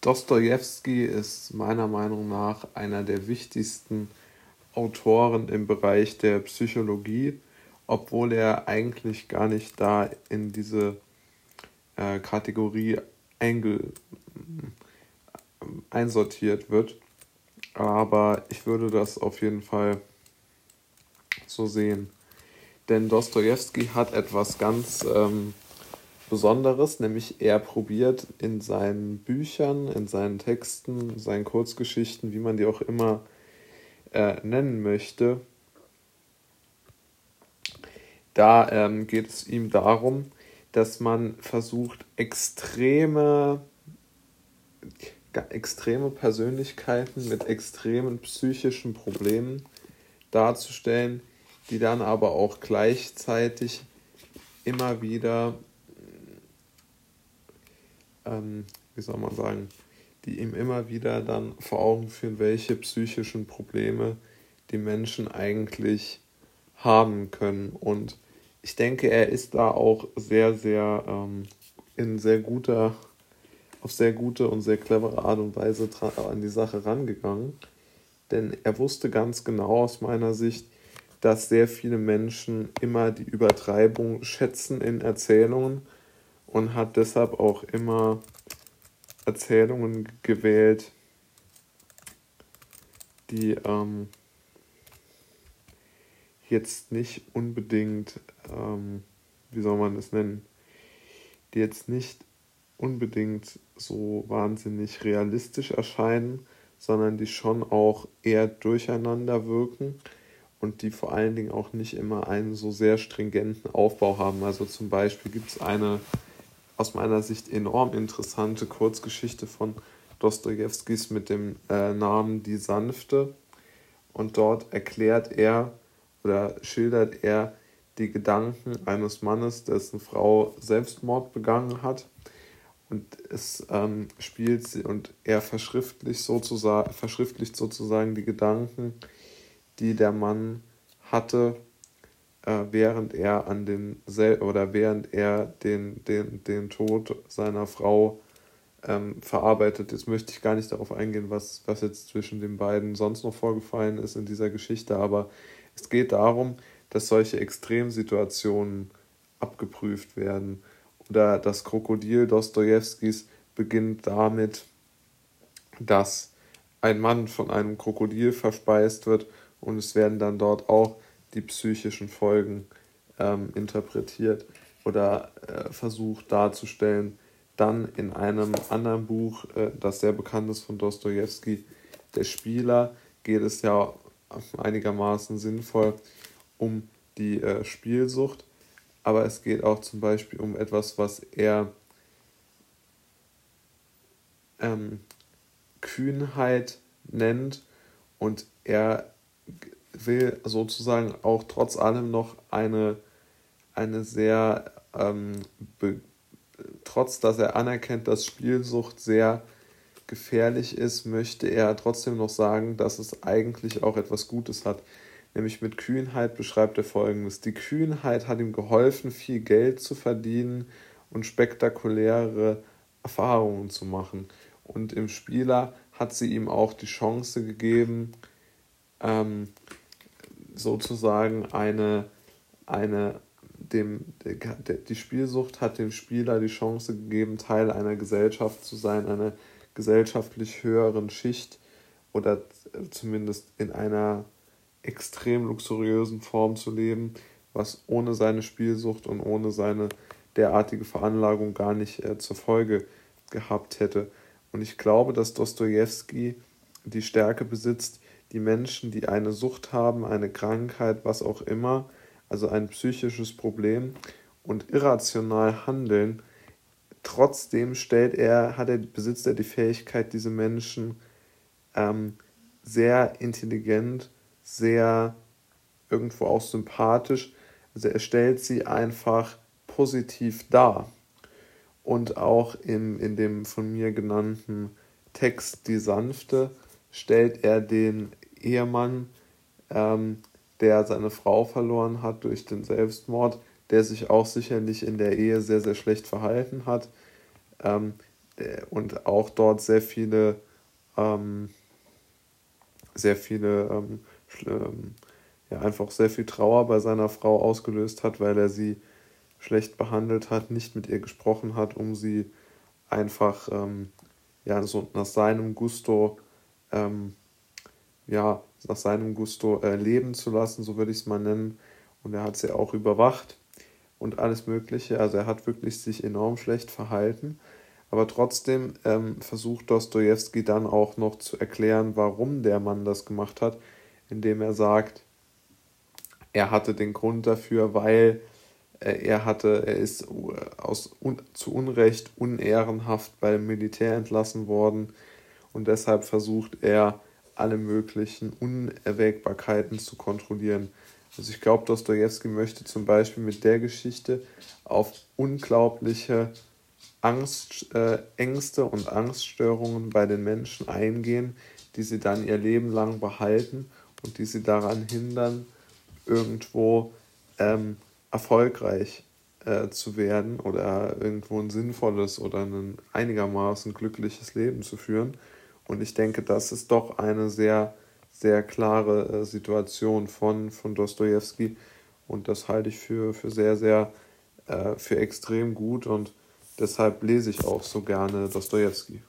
Dostoevsky ist meiner Meinung nach einer der wichtigsten Autoren im Bereich der Psychologie, obwohl er eigentlich gar nicht da in diese äh, Kategorie einge einsortiert wird. Aber ich würde das auf jeden Fall so sehen. Denn Dostoevsky hat etwas ganz ähm, Besonderes, nämlich er probiert in seinen Büchern, in seinen Texten, seinen Kurzgeschichten, wie man die auch immer äh, nennen möchte, da ähm, geht es ihm darum, dass man versucht, extreme, extreme Persönlichkeiten mit extremen psychischen Problemen darzustellen, die dann aber auch gleichzeitig immer wieder ähm, wie soll man sagen, die ihm immer wieder dann vor Augen führen, welche psychischen Probleme die Menschen eigentlich haben können. Und ich denke, er ist da auch sehr, sehr ähm, in sehr guter, auf sehr gute und sehr clevere Art und Weise an die Sache rangegangen. Denn er wusste ganz genau aus meiner Sicht, dass sehr viele Menschen immer die Übertreibung schätzen in Erzählungen und hat deshalb auch immer Erzählungen gewählt, die ähm, jetzt nicht unbedingt, ähm, wie soll man es nennen, die jetzt nicht unbedingt so wahnsinnig realistisch erscheinen, sondern die schon auch eher durcheinander wirken und die vor allen Dingen auch nicht immer einen so sehr stringenten Aufbau haben. Also zum Beispiel gibt es eine aus meiner Sicht enorm interessante Kurzgeschichte von Dostojewskis mit dem äh, Namen Die Sanfte. Und dort erklärt er oder schildert er die Gedanken eines Mannes, dessen Frau Selbstmord begangen hat. Und es ähm, spielt sie und er verschriftlicht sozusagen, verschriftlicht sozusagen die Gedanken, die der Mann hatte, äh, während er an den Sel oder während er den, den, den Tod seiner Frau ähm, verarbeitet. Jetzt möchte ich gar nicht darauf eingehen, was, was jetzt zwischen den beiden sonst noch vorgefallen ist in dieser Geschichte, aber es geht darum, dass solche Extremsituationen abgeprüft werden. Oder das Krokodil Dostojewskis beginnt damit, dass ein Mann von einem Krokodil verspeist wird und es werden dann dort auch die psychischen Folgen ähm, interpretiert oder äh, versucht darzustellen. Dann in einem anderen Buch, äh, das sehr bekannt ist von Dostoevsky, Der Spieler, geht es ja einigermaßen sinnvoll um die äh, Spielsucht, aber es geht auch zum Beispiel um etwas, was er ähm, Kühnheit nennt und er will sozusagen auch trotz allem noch eine, eine sehr, ähm, trotz dass er anerkennt, dass Spielsucht sehr gefährlich ist, möchte er trotzdem noch sagen, dass es eigentlich auch etwas Gutes hat. Nämlich mit Kühnheit beschreibt er folgendes. Die Kühnheit hat ihm geholfen, viel Geld zu verdienen und spektakuläre Erfahrungen zu machen. Und im Spieler hat sie ihm auch die Chance gegeben, ähm, sozusagen eine, eine dem, die Spielsucht hat dem Spieler die Chance gegeben, Teil einer Gesellschaft zu sein, einer gesellschaftlich höheren Schicht oder zumindest in einer extrem luxuriösen Form zu leben, was ohne seine Spielsucht und ohne seine derartige Veranlagung gar nicht äh, zur Folge gehabt hätte. Und ich glaube, dass Dostoevsky die Stärke besitzt, die Menschen, die eine Sucht haben, eine Krankheit, was auch immer, also ein psychisches Problem und irrational handeln, trotzdem stellt er, hat er, besitzt er die Fähigkeit, diese Menschen ähm, sehr intelligent, sehr irgendwo auch sympathisch, also er stellt sie einfach positiv dar. Und auch im, in dem von mir genannten Text Die Sanfte stellt er den Ehemann, ähm, der seine Frau verloren hat durch den Selbstmord, der sich auch sicherlich in der Ehe sehr, sehr schlecht verhalten hat, ähm, äh, und auch dort sehr viele, ähm, sehr viele, ähm, ähm, ja, einfach sehr viel Trauer bei seiner Frau ausgelöst hat, weil er sie schlecht behandelt hat, nicht mit ihr gesprochen hat, um sie einfach ähm, ja, so nach seinem Gusto, ähm, ja, nach seinem Gusto äh, leben zu lassen, so würde ich es mal nennen. Und er hat sie auch überwacht und alles Mögliche. Also er hat wirklich sich enorm schlecht verhalten. Aber trotzdem ähm, versucht Dostoevsky dann auch noch zu erklären, warum der Mann das gemacht hat, indem er sagt, er hatte den Grund dafür, weil äh, er hatte, er ist aus, un, zu Unrecht unehrenhaft beim Militär entlassen worden und deshalb versucht er alle möglichen Unerwägbarkeiten zu kontrollieren. Also ich glaube, Dostoevsky möchte zum Beispiel mit der Geschichte auf unglaubliche Angst, äh, Ängste und Angststörungen bei den Menschen eingehen, die sie dann ihr Leben lang behalten und die sie daran hindern, irgendwo ähm, erfolgreich äh, zu werden oder irgendwo ein sinnvolles oder ein einigermaßen glückliches Leben zu führen. Und ich denke, das ist doch eine sehr, sehr klare äh, Situation von, von Dostoevsky. Und das halte ich für, für sehr, sehr, äh, für extrem gut und deshalb lese ich auch so gerne Dostoevsky.